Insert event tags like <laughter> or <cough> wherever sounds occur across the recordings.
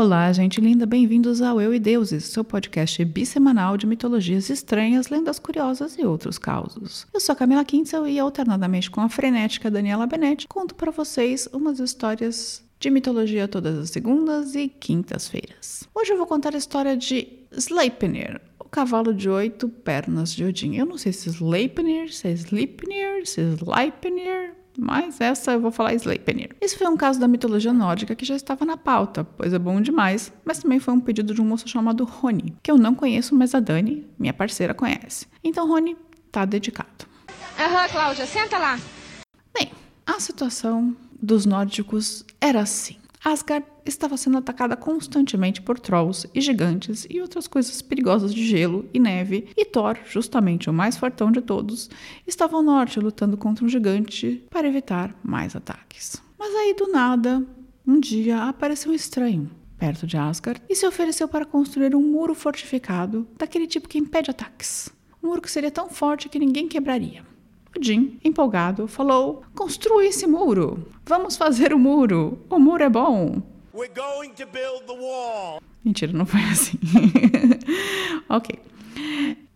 Olá, gente linda, bem-vindos ao Eu e Deuses, seu podcast bissemanal de mitologias estranhas, lendas curiosas e outros causos. Eu sou a Camila Kintzel e, alternadamente com a frenética Daniela Benetti, conto para vocês umas histórias de mitologia todas as segundas e quintas-feiras. Hoje eu vou contar a história de Sleipnir, o cavalo de oito pernas de Odin. Eu não sei se Sleipnir, se é Sleipnir, se é Sleipnir, mas essa eu vou falar Sleipnir. Esse foi um caso da mitologia nórdica que já estava na pauta, pois é bom demais, mas também foi um pedido de um moço chamado Rony, que eu não conheço, mas a Dani, minha parceira, conhece. Então, Rony, tá dedicado. Aham, uhum, Cláudia, senta lá. Bem, a situação dos nórdicos era assim. Asgard estava sendo atacada constantemente por trolls e gigantes e outras coisas perigosas de gelo e neve, e Thor, justamente o mais fortão de todos, estava ao norte lutando contra um gigante para evitar mais ataques. Mas aí do nada, um dia apareceu um estranho perto de Asgard e se ofereceu para construir um muro fortificado daquele tipo que impede ataques. Um muro que seria tão forte que ninguém quebraria. Jim, empolgado, falou: Construa esse muro! Vamos fazer o muro! O muro é bom! Mentira, não foi assim. <laughs> ok.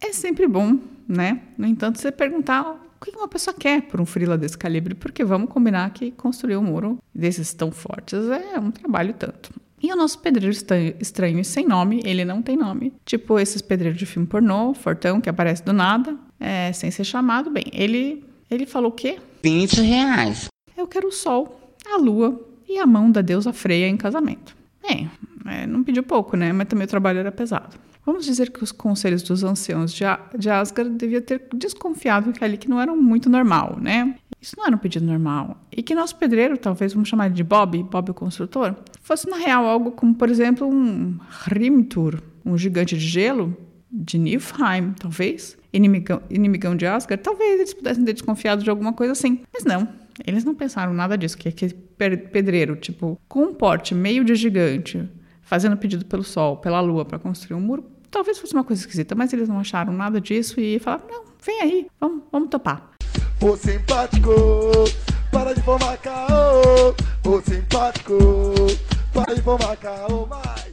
É sempre bom, né? No entanto, você perguntar o que uma pessoa quer por um frila desse calibre, porque vamos combinar que construir um muro desses tão fortes é um trabalho tanto. E o nosso pedreiro estranho e sem nome, ele não tem nome. Tipo esses pedreiros de filme pornô, fortão, que aparece do nada, é, sem ser chamado. Bem, ele, ele falou o quê? 20 reais. Eu quero o sol, a lua e a mão da deusa Freia em casamento. Bem, é, não pediu pouco, né? Mas também o trabalho era pesado. Vamos dizer que os conselhos dos anciãos de, de Asgard deviam ter desconfiado que ali que não era muito normal, né? Isso não era um pedido normal. E que nosso pedreiro, talvez vamos chamar de Bob, Bob o construtor, fosse na real algo como, por exemplo, um Hrimtur, um gigante de gelo de Niflheim, talvez, inimigão, inimigão de Asgard, talvez eles pudessem ter desconfiado de alguma coisa assim. Mas não, eles não pensaram nada disso, que aquele pedreiro, tipo, com um porte meio de gigante, fazendo pedido pelo sol, pela lua para construir um muro, talvez fosse uma coisa esquisita, mas eles não acharam nada disso e falaram: não, vem aí, vamos, vamos topar. Ô simpático, para de formar caô. Ô simpático, para de formar caô mais.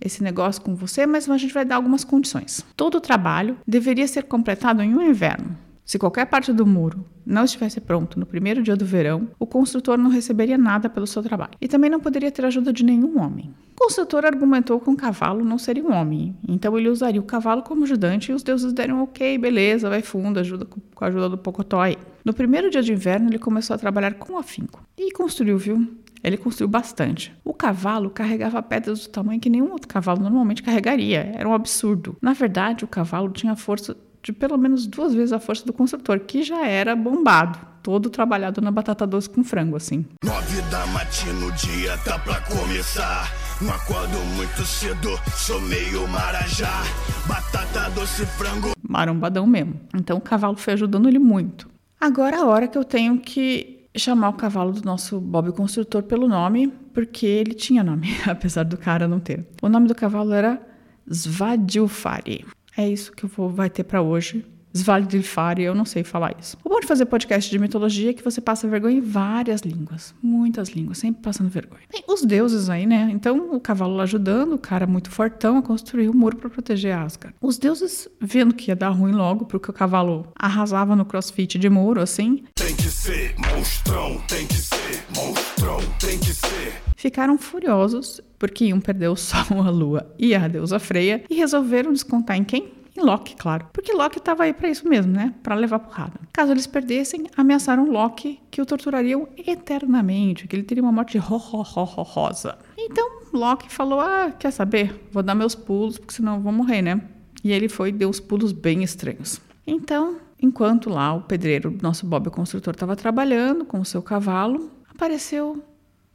Esse negócio com você, mas a gente vai dar algumas condições. Todo o trabalho deveria ser completado em um inverno. Se qualquer parte do muro não estivesse pronto no primeiro dia do verão, o construtor não receberia nada pelo seu trabalho e também não poderia ter ajuda de nenhum homem. O construtor argumentou que um cavalo não seria um homem, então ele usaria o cavalo como ajudante e os deuses deram ok, beleza, vai fundo, ajuda com a ajuda do Pocotó aí. No primeiro dia de inverno, ele começou a trabalhar com afinco e construiu, viu? Ele construiu bastante. O cavalo carregava pedras do tamanho que nenhum outro cavalo normalmente carregaria. Era um absurdo. Na verdade, o cavalo tinha força de pelo menos duas vezes a força do construtor, que já era bombado, todo trabalhado na batata doce com frango, assim. Nove da matina, o dia tá pra começar. Não acordo muito cedo, sou meio marajá. Batata doce, frango. Marombadão mesmo. Então o cavalo foi ajudando ele muito. Agora é a hora que eu tenho que chamar o cavalo do nosso Bob Construtor pelo nome, porque ele tinha nome, <laughs> apesar do cara não ter. O nome do cavalo era Svadilfari. É isso que eu vou, vai ter para hoje. Svaldilfari, eu não sei falar isso. O bom de fazer podcast de mitologia é que você passa vergonha em várias línguas. Muitas línguas, sempre passando vergonha. Tem os deuses aí, né? Então, o cavalo lá ajudando, o cara muito fortão a construir o um muro para proteger Asgard. Os deuses, vendo que ia dar ruim logo, porque o cavalo arrasava no crossfit de muro, assim. Tem que ser monstrão, tem que ser monstrão, tem que ser. Ficaram furiosos porque iam perder o <laughs> Sol, a Lua e a deusa Freia e resolveram descontar em quem? Em Loki, claro. Porque Loki estava aí para isso mesmo, né? Para levar porrada. Caso eles perdessem, ameaçaram Loki que o torturariam eternamente, que ele teria uma morte ro, ro, ro, ro rosa. Então Loki falou: Ah, quer saber? Vou dar meus pulos, porque senão eu vou morrer, né? E ele foi e deu os pulos bem estranhos. Então, enquanto lá o pedreiro, nosso Bob construtor, estava trabalhando com o seu cavalo, apareceu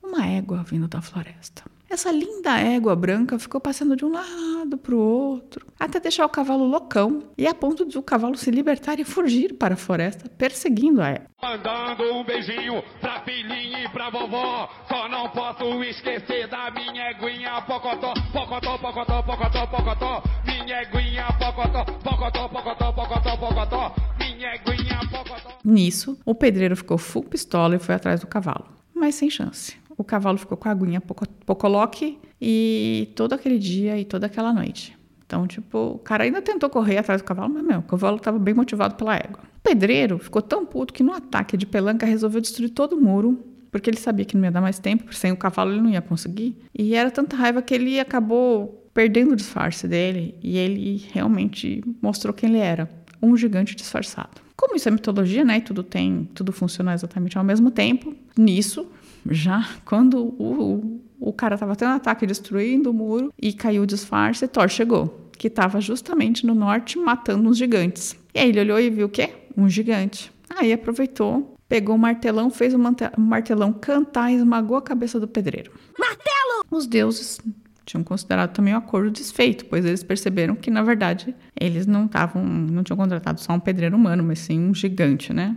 uma égua vindo da floresta. Essa linda égua branca ficou passando de um lado para o outro, até deixar o cavalo loucão e a ponto de o cavalo se libertar e fugir para a floresta, perseguindo a égua. Mandando um beijinho pra filhinha e pra vovó. Só não posso esquecer da minha eguinha pocotó, pocotó, pocotó, pocotó, pocotó. Minha eguinha pocotó, pocotó, pocotó, pocotó, pocotó. Minha eguinha pocotó. Nisso, o pedreiro ficou full pistola e foi atrás do cavalo, mas sem chance. O cavalo ficou com a aguinha pocoloque e todo aquele dia e toda aquela noite. Então, tipo, o cara ainda tentou correr atrás do cavalo, mas, meu, o cavalo estava bem motivado pela égua. O pedreiro ficou tão puto que no ataque de pelanca resolveu destruir todo o muro, porque ele sabia que não ia dar mais tempo, sem o cavalo ele não ia conseguir. E era tanta raiva que ele acabou perdendo o disfarce dele e ele realmente mostrou quem ele era, um gigante disfarçado. Como isso é mitologia, né, e tudo tem, tudo funciona exatamente ao mesmo tempo, nisso, já quando o, o cara estava tendo um ataque destruindo o muro e caiu o disfarce, Thor chegou, que estava justamente no norte matando uns gigantes. E aí ele olhou e viu o quê? Um gigante. Aí aproveitou, pegou o martelão, fez o martelão cantar e esmagou a cabeça do pedreiro. Martelo! Os deuses tinham considerado também o acordo desfeito, pois eles perceberam que, na verdade, eles não estavam, não tinham contratado só um pedreiro humano, mas sim um gigante, né?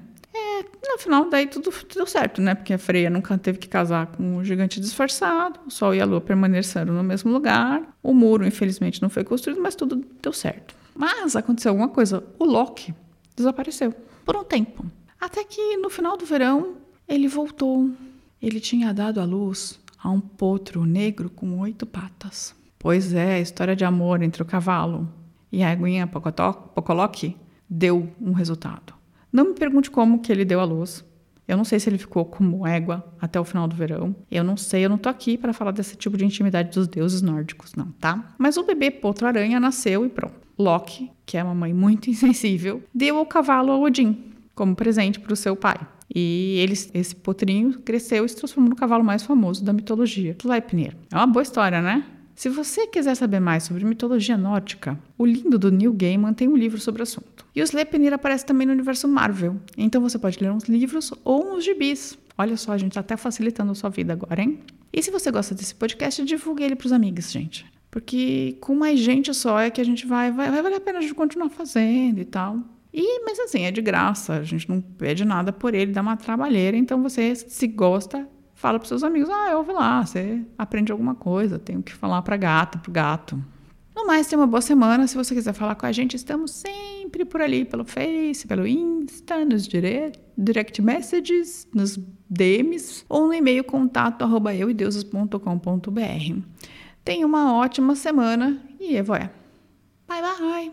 No final, daí tudo deu certo, né? Porque a Freia nunca teve que casar com um gigante disfarçado, o Sol e a Lua permaneceram no mesmo lugar, o muro, infelizmente, não foi construído, mas tudo deu certo. Mas aconteceu alguma coisa, o Loki desapareceu por um tempo. Até que no final do verão ele voltou. Ele tinha dado à luz a um potro negro com oito patas. Pois é, a história de amor entre o cavalo e a aguinha Pocoloque deu um resultado. Não me pergunte como que ele deu a luz. Eu não sei se ele ficou como égua até o final do verão. Eu não sei, eu não tô aqui para falar desse tipo de intimidade dos deuses nórdicos, não, tá? Mas o bebê potro-aranha nasceu e pronto. Loki, que é uma mãe muito <laughs> insensível, deu o cavalo a Odin como presente para o seu pai. E ele, esse potrinho cresceu e se transformou no cavalo mais famoso da mitologia, Sleipnir. É uma boa história, né? Se você quiser saber mais sobre mitologia nórdica, o lindo do Neil Gaiman tem um livro sobre o assunto. E o Sleipnir aparece também no universo Marvel, então você pode ler uns livros ou uns gibis. Olha só, a gente está até facilitando a sua vida agora, hein? E se você gosta desse podcast, divulgue ele para os amigos, gente. Porque com mais gente só é que a gente vai, vai, vai valer a pena a gente continuar fazendo e tal. E, mas assim, é de graça, a gente não pede nada por ele, dá uma trabalheira, então você, se gosta, fala para seus amigos, ah, eu ouvi lá, você aprende alguma coisa, tenho que falar para gata, pro gato. No mais, tenha uma boa semana. Se você quiser falar com a gente, estamos sempre por ali, pelo Face, pelo Insta, nos direct, direct messages, nos DMs ou no e-mail contato arroba euideuses.com.br. Tenha uma ótima semana e evoé. Bye bye!